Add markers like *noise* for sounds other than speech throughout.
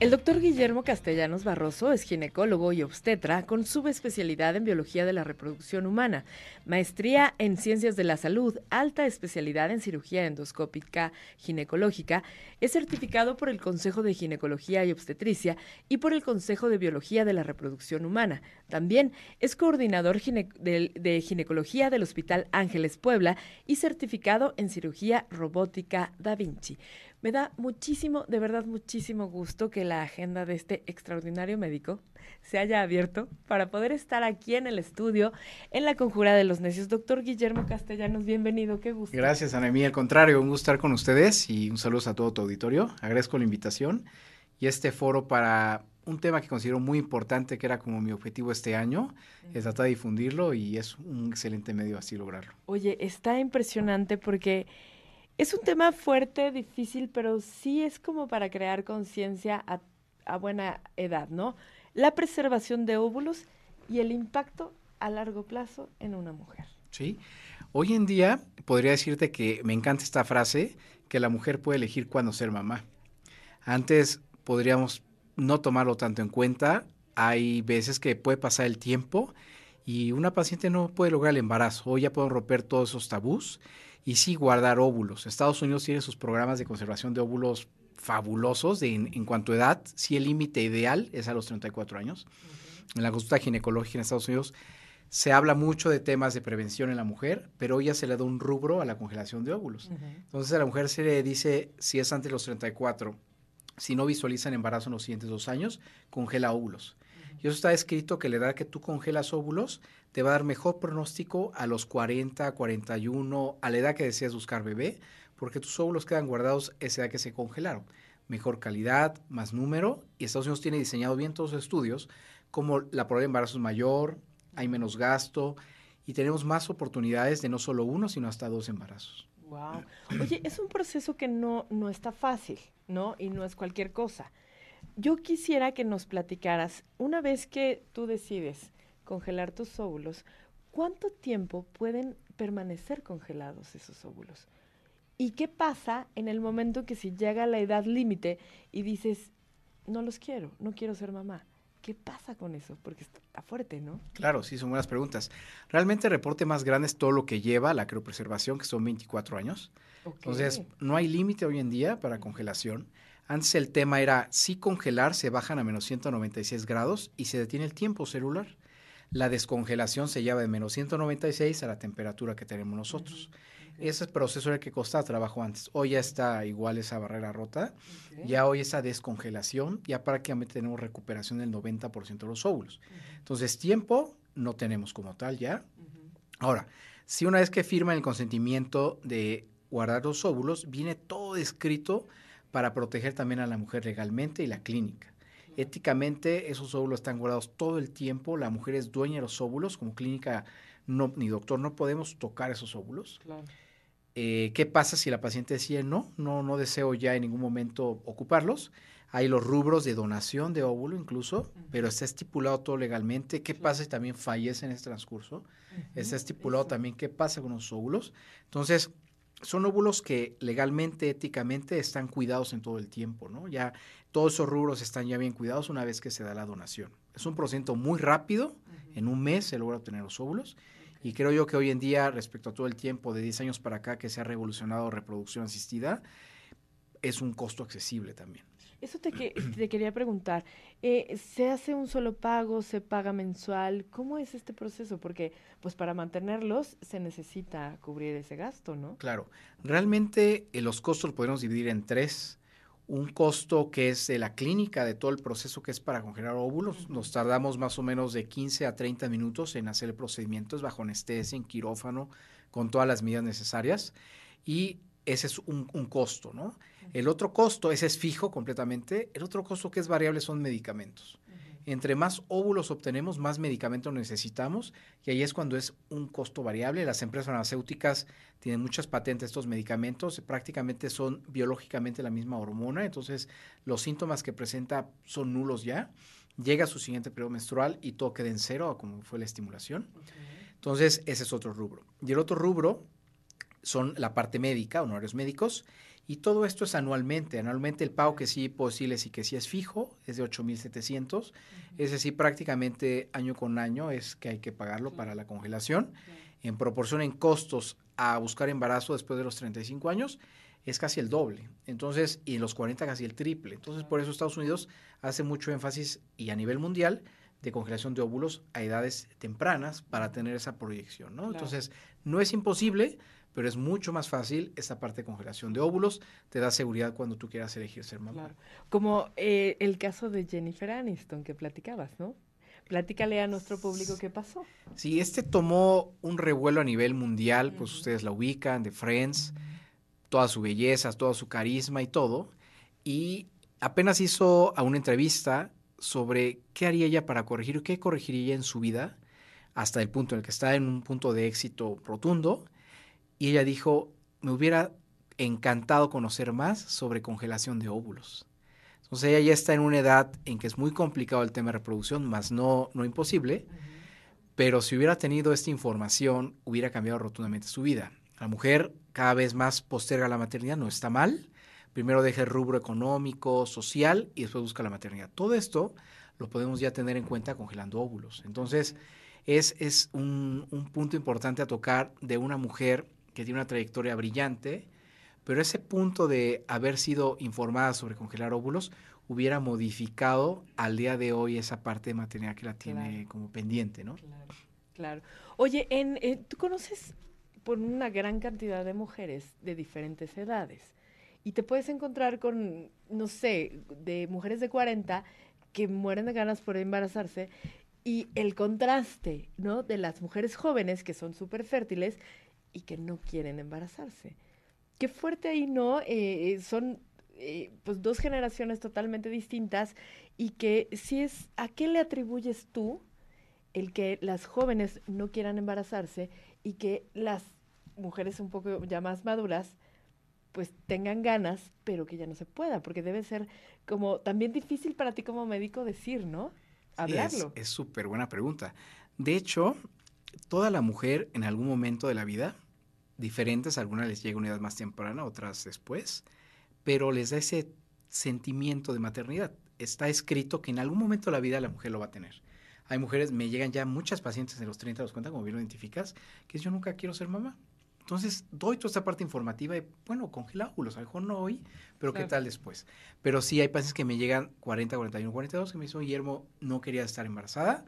El doctor Guillermo Castellanos Barroso es ginecólogo y obstetra con subespecialidad en biología de la reproducción humana, maestría en ciencias de la salud, alta especialidad en cirugía endoscópica ginecológica, es certificado por el Consejo de Ginecología y Obstetricia y por el Consejo de Biología de la Reproducción Humana. También es coordinador de, ginecología del Hospital Ángeles Puebla y certificado en cirugía robótica Da Vinci. Me da muchísimo, de verdad muchísimo gusto que la agenda de este extraordinario médico se haya abierto para poder estar aquí en el estudio en la Conjura de los Necios. Doctor Guillermo Castellanos, bienvenido, qué gusto. Gracias, Anemí. Al contrario, un gusto estar con ustedes y un saludo a todo tu auditorio. Agradezco la invitación y este foro para un tema que considero muy importante, que era como mi objetivo este año, es tratar de difundirlo y es un excelente medio así lograrlo. Oye, está impresionante porque es un tema fuerte, difícil, pero sí es como para crear conciencia a, buena edad, ¿no? La preservación de óvulos y el impacto a largo plazo en una mujer. Sí. Hoy en día podría decirte que me encanta esta frase, que la mujer puede elegir cuándo ser mamá. Antes podríamos no tomarlo tanto en cuenta. Hay veces que puede pasar el tiempo y una paciente no puede lograr el embarazo. Hoy ya pueden romper todos esos tabús y sí guardar óvulos. Estados Unidos tiene sus programas de conservación de óvulos fabulosos en, cuanto a edad. Sí, el límite ideal es a los 34 años. En la consulta ginecológica en Estados Unidos se habla mucho de temas de prevención en la mujer, pero hoy ya se le da un rubro a la congelación de óvulos. Entonces a la mujer se le dice, si es antes de los 34, si no visualizan embarazo en los siguientes dos años, congela óvulos. Y eso está escrito que la edad que tú congelas óvulos te va a dar mejor pronóstico a los 40, 41, a la edad que deseas buscar bebé, porque tus óvulos quedan guardados esa edad que se congelaron. Mejor calidad, más número, y Estados Unidos tiene diseñado bien todos los estudios, como la probabilidad de embarazo es mayor, hay menos gasto, y tenemos más oportunidades de no solo uno, sino hasta dos embarazos. Wow. Oye, es un proceso que no, no está fácil, ¿no? Y no es cualquier cosa. Yo quisiera que nos platicaras, una vez que tú decides congelar tus óvulos, ¿cuánto tiempo pueden permanecer congelados esos óvulos? ¿Y qué pasa en el momento que si llega la edad límite y dices, no los quiero, no quiero ser mamá? ¿Qué pasa con eso? Porque está fuerte, ¿no? Claro, sí, son buenas preguntas. Realmente el reporte más grande es todo lo que lleva la criopreservación, que son 24 años. Entonces, no hay límite hoy en día para congelación. Antes el tema era, si congelar, se bajan a menos 196 grados y se detiene el tiempo celular. La descongelación se lleva de menos 196 a la temperatura que tenemos nosotros. Ese proceso era el que costaba trabajo antes. Hoy ya está igual esa barrera rota. Ya hoy esa descongelación, ya prácticamente tenemos recuperación del 90% de los óvulos. Entonces, tiempo no tenemos como tal ya. Ahora, si una vez que firman el consentimiento de guardar los óvulos, viene todo escrito para proteger también a la mujer legalmente y la clínica. Éticamente, esos óvulos están guardados todo el tiempo. La mujer es dueña de los óvulos. Como clínica no, ni doctor no podemos tocar esos óvulos. Eh, ¿Qué pasa si la paciente decide no, no, no deseo ya en ningún momento ocuparlos? Hay los rubros de donación de óvulo incluso, pero está estipulado todo legalmente. ¿Qué pasa si también fallece en ese transcurso? Está estipulado también qué pasa con los óvulos. Entonces, son óvulos que legalmente, éticamente están cuidados en todo el tiempo, ¿no? Ya todos esos rubros están ya bien cuidados una vez que se da la donación. Es un procedimiento muy rápido, en un mes se logra obtener los óvulos y creo yo que hoy en día, respecto a todo el tiempo de 10 años para acá que se ha revolucionado reproducción asistida, es un costo accesible también. Eso te, *clears throat* te quería preguntar. Eh, ¿Se hace un solo pago? ¿Se paga mensual? ¿Cómo es este proceso? Porque pues para mantenerlos se necesita cubrir ese gasto, ¿no? Claro. Realmente eh, los costos los podemos dividir en tres. Un costo que es de la clínica, de todo el proceso que es para congelar óvulos. Nos tardamos más o menos de 15 a 30 minutos en hacer el procedimiento, es bajo anestesia, en quirófano, con todas las medidas necesarias. Y ese es un, costo, ¿no? El otro costo, ese es fijo completamente. El otro costo que es variable son medicamentos. Entre más óvulos obtenemos, más medicamentos necesitamos y ahí es cuando es un costo variable. Las empresas farmacéuticas tienen muchas patentes de estos medicamentos, prácticamente son biológicamente la misma hormona, entonces los síntomas que presenta son nulos ya. Llega su siguiente periodo menstrual y todo queda en cero, como fue la estimulación. Entonces, ese es otro rubro. Y el otro rubro son la parte médica, honorarios médicos, y todo esto es anualmente. Anualmente el pago que sí decirles y que sí es fijo es de 8.700. Es decir, prácticamente año con año es que hay que pagarlo para la congelación. En proporción en costos a buscar embarazo después de los 35 años es casi el doble. Entonces, y en los 40 casi el triple. Entonces, por eso Estados Unidos hace mucho énfasis y a nivel mundial de congelación de óvulos a edades tempranas para tener esa proyección, ¿no? Entonces, no es imposible, pero es mucho más fácil esta parte de congelación de óvulos, te da seguridad cuando tú quieras elegir ser mamá. Como eh, el caso de Jennifer Aniston que platicabas, ¿no? Platícale a nuestro público qué pasó. Sí, este tomó un revuelo a nivel mundial, pues ustedes la ubican, de Friends, toda su belleza, todo su carisma y todo, y apenas hizo a una entrevista sobre qué haría ella para corregir, qué corregiría en su vida, hasta el punto en el que está en un punto de éxito rotundo, y ella dijo, me hubiera encantado conocer más sobre congelación de óvulos. Entonces ella ya está en una edad en que es muy complicado el tema de reproducción, más no, no imposible, pero si hubiera tenido esta información, hubiera cambiado rotundamente su vida. La mujer cada vez más posterga la maternidad, no está mal. Primero deja el rubro económico, social y después busca la maternidad. Todo esto lo podemos ya tener en cuenta congelando óvulos. Entonces, es, es un, un punto importante a tocar de una mujer que tiene una trayectoria brillante, pero ese punto de haber sido informada sobre congelar óvulos hubiera modificado al día de hoy esa parte de maternidad que la tiene como pendiente, ¿no? Claro, claro. Oye, en, eh, ¿tú conoces por una gran cantidad de mujeres de diferentes edades? Y te puedes encontrar con, no sé, de mujeres de 40 que mueren de ganas por embarazarse y el contraste, ¿no? De las mujeres jóvenes que son súper fértiles y que no quieren embarazarse. Qué fuerte ahí, ¿no? Eh, eh, son eh, pues dos generaciones totalmente distintas y que si es, ¿a qué le atribuyes tú el que las jóvenes no quieran embarazarse y que las mujeres un poco ya más maduras pues tengan ganas, pero que ya no se pueda, porque debe ser como también difícil para ti como médico decir, ¿no? Hablarlo. es súper buena pregunta. De hecho, toda la mujer en algún momento de la vida, diferentes, algunas les llega una edad más temprana, otras después, pero les da ese sentimiento de maternidad. Está escrito que en algún momento de la vida la mujer lo va a tener. Hay mujeres, me llegan ya muchas pacientes de los 30, los cuenta, como bien lo identificas, que es yo nunca quiero ser mamá. Entonces, doy toda esta parte informativa y, bueno, congela óvulos, a lo mejor no hoy, pero qué tal después. Pero sí hay pacientes que me llegan 40, 41, 42, que me dicen, Guillermo, no quería estar embarazada,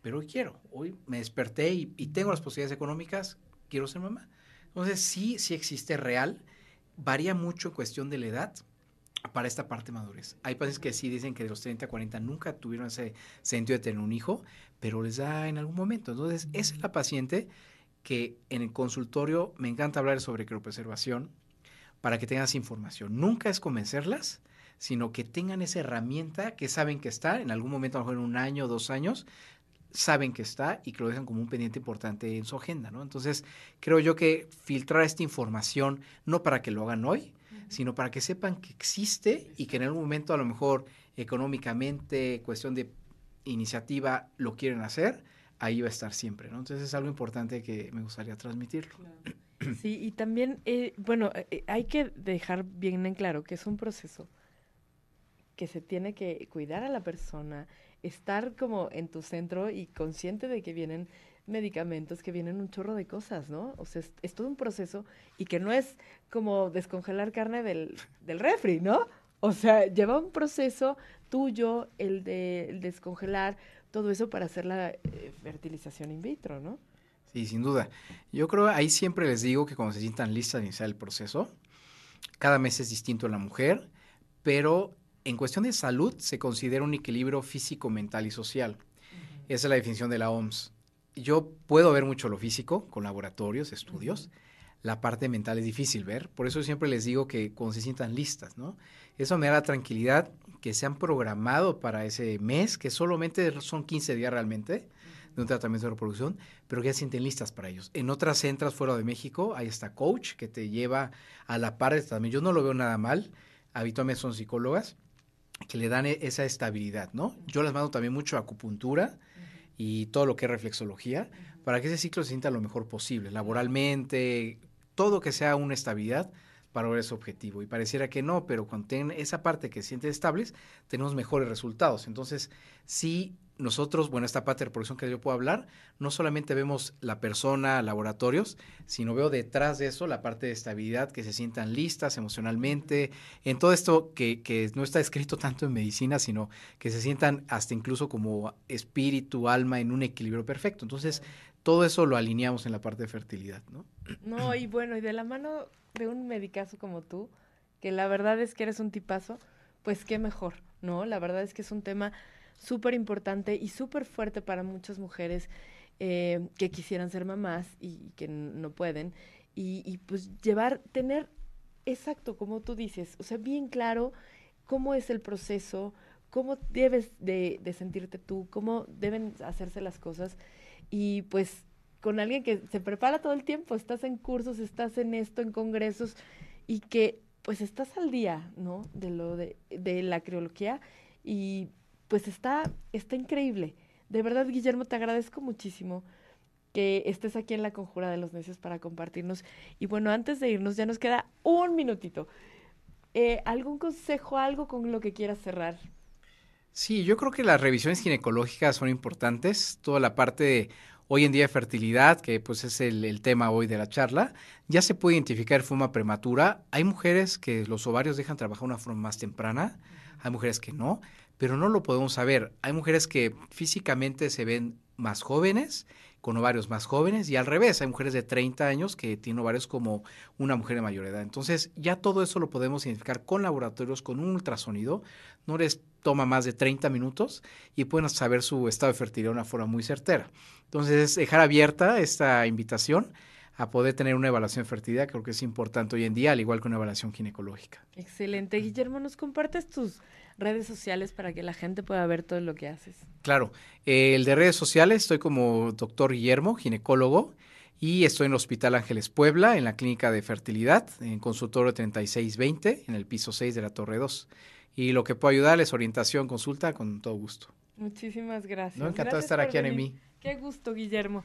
pero hoy quiero, hoy me desperté y, tengo las posibilidades económicas, quiero ser mamá. Entonces sí, sí existe real, varía mucho en cuestión de la edad para esta parte madurez. Hay pacientes que sí dicen que de los 30 a 40 nunca tuvieron ese sentido de tener un hijo, pero les da en algún momento. Entonces, esa es la paciente que en el consultorio me encanta hablar sobre criopreservación para que tengas información. Nunca es convencerlas, sino que tengan esa herramienta que saben que está en algún momento, a lo mejor en un año, dos años, saben que está y que lo dejan como un pendiente importante en su agenda, ¿no? Entonces, creo yo que filtrar esta información, no para que lo hagan hoy, sino para que sepan que existe y que en algún momento a lo mejor económicamente, cuestión de iniciativa, lo quieren hacer, ahí va a estar siempre, ¿no? Entonces es algo importante que me gustaría transmitirlo. *clears throat* Sí, y también, eh, bueno, eh, hay que dejar bien en claro que es un proceso que se tiene que cuidar a la persona, estar como en tu centro y consciente de que vienen medicamentos, que vienen un chorro de cosas, ¿no? O sea, es, todo un proceso y que no es como descongelar carne del, del refri, ¿no? O sea, lleva un proceso tuyo el de descongelar todo eso para hacer la eh, fertilización in vitro, ¿no? Sí, sin duda. Yo creo, ahí siempre les digo que cuando se sientan listas de iniciar el proceso, cada mes es distinto en la mujer, pero en cuestión de salud se considera un equilibrio físico, mental y social. Esa es la definición de la OMS. Yo puedo ver mucho lo físico con laboratorios, estudios. La parte mental es difícil ver, por eso siempre les digo que cuando se sientan listas, ¿no? Eso me da la tranquilidad que se han programado para ese mes, que solamente son 15 días realmente de un tratamiento de reproducción, pero que ya sienten listas para ellos. En otras centras fuera de México, hay esta coach que te lleva a la par de también. Yo no lo veo nada mal, habitualmente son psicólogas, que le dan e-, esa estabilidad, ¿no? Yo las mando también mucho a acupuntura y todo lo que es reflexología para que ese ciclo se sienta lo mejor posible, laboralmente, todo que sea una estabilidad para lograr ese objetivo. Y pareciera que no, pero cuando tienen esa parte que se sienten estables, tenemos mejores resultados. Entonces, sí nosotros, bueno, esta parte de reproducción que yo puedo hablar, no solamente vemos la persona, laboratorios, sino veo detrás de eso la parte de estabilidad, que se sientan listas emocionalmente, en todo esto que no está escrito tanto en medicina, sino que se sientan hasta incluso como espíritu, alma, en un equilibrio perfecto. Entonces, todo eso lo alineamos en la parte de fertilidad, ¿no? No, y bueno, y de la mano de un medicazo como tú, que la verdad es que eres un tipazo, pues qué mejor, ¿no? La verdad es que es un tema súper importante y súper fuerte para muchas mujeres eh, que quisieran ser mamás y, que no pueden. Y, pues llevar, tener, exacto, como tú dices, o sea, bien claro cómo es el proceso, cómo debes de, sentirte tú, cómo deben hacerse las cosas. Y pues con alguien que se prepara todo el tiempo, estás en cursos, estás en esto, en congresos, y que pues estás al día, ¿no? De lo de la criología y pues está, está increíble. De verdad, Guillermo, te agradezco muchísimo que estés aquí en la Conjura de los Necios para compartirnos. Y bueno, antes de irnos, ya nos queda un minutito. Eh, ¿Algún consejo, algo con lo que quieras cerrar? Sí, yo creo que las revisiones ginecológicas son importantes. Toda la parte de hoy en día de fertilidad, que pues es el, tema hoy de la charla, ya se puede identificar forma prematura. Hay mujeres que los ovarios dejan trabajar de una forma más temprana, hay mujeres que no pero no lo podemos saber. Hay mujeres que físicamente se ven más jóvenes, con ovarios más jóvenes, y al revés, hay mujeres de 30 años que tienen ovarios como una mujer de mayor edad. Entonces, ya todo eso lo podemos identificar con laboratorios, con un ultrasonido. No les toma más de 30 minutos y pueden saber su estado de fertilidad de una forma muy certera. Entonces, dejar abierta esta invitación a poder tener una evaluación de fertilidad, creo que es importante hoy en día, al igual que una evaluación ginecológica. Excelente. Guillermo, ¿nos compartes tus redes sociales para que la gente pueda ver todo lo que haces? Claro, el de redes sociales estoy como doctor Guillermo, ginecólogo, y estoy en el Hospital Ángeles Puebla, en la clínica de fertilidad, en consultorio 3620, en el piso 6 de la Torre 2. Y lo que puedo ayudarles, orientación, consulta, con todo gusto. Muchísimas gracias. No, encantado de estar aquí, Anemi. Qué gusto, Guillermo.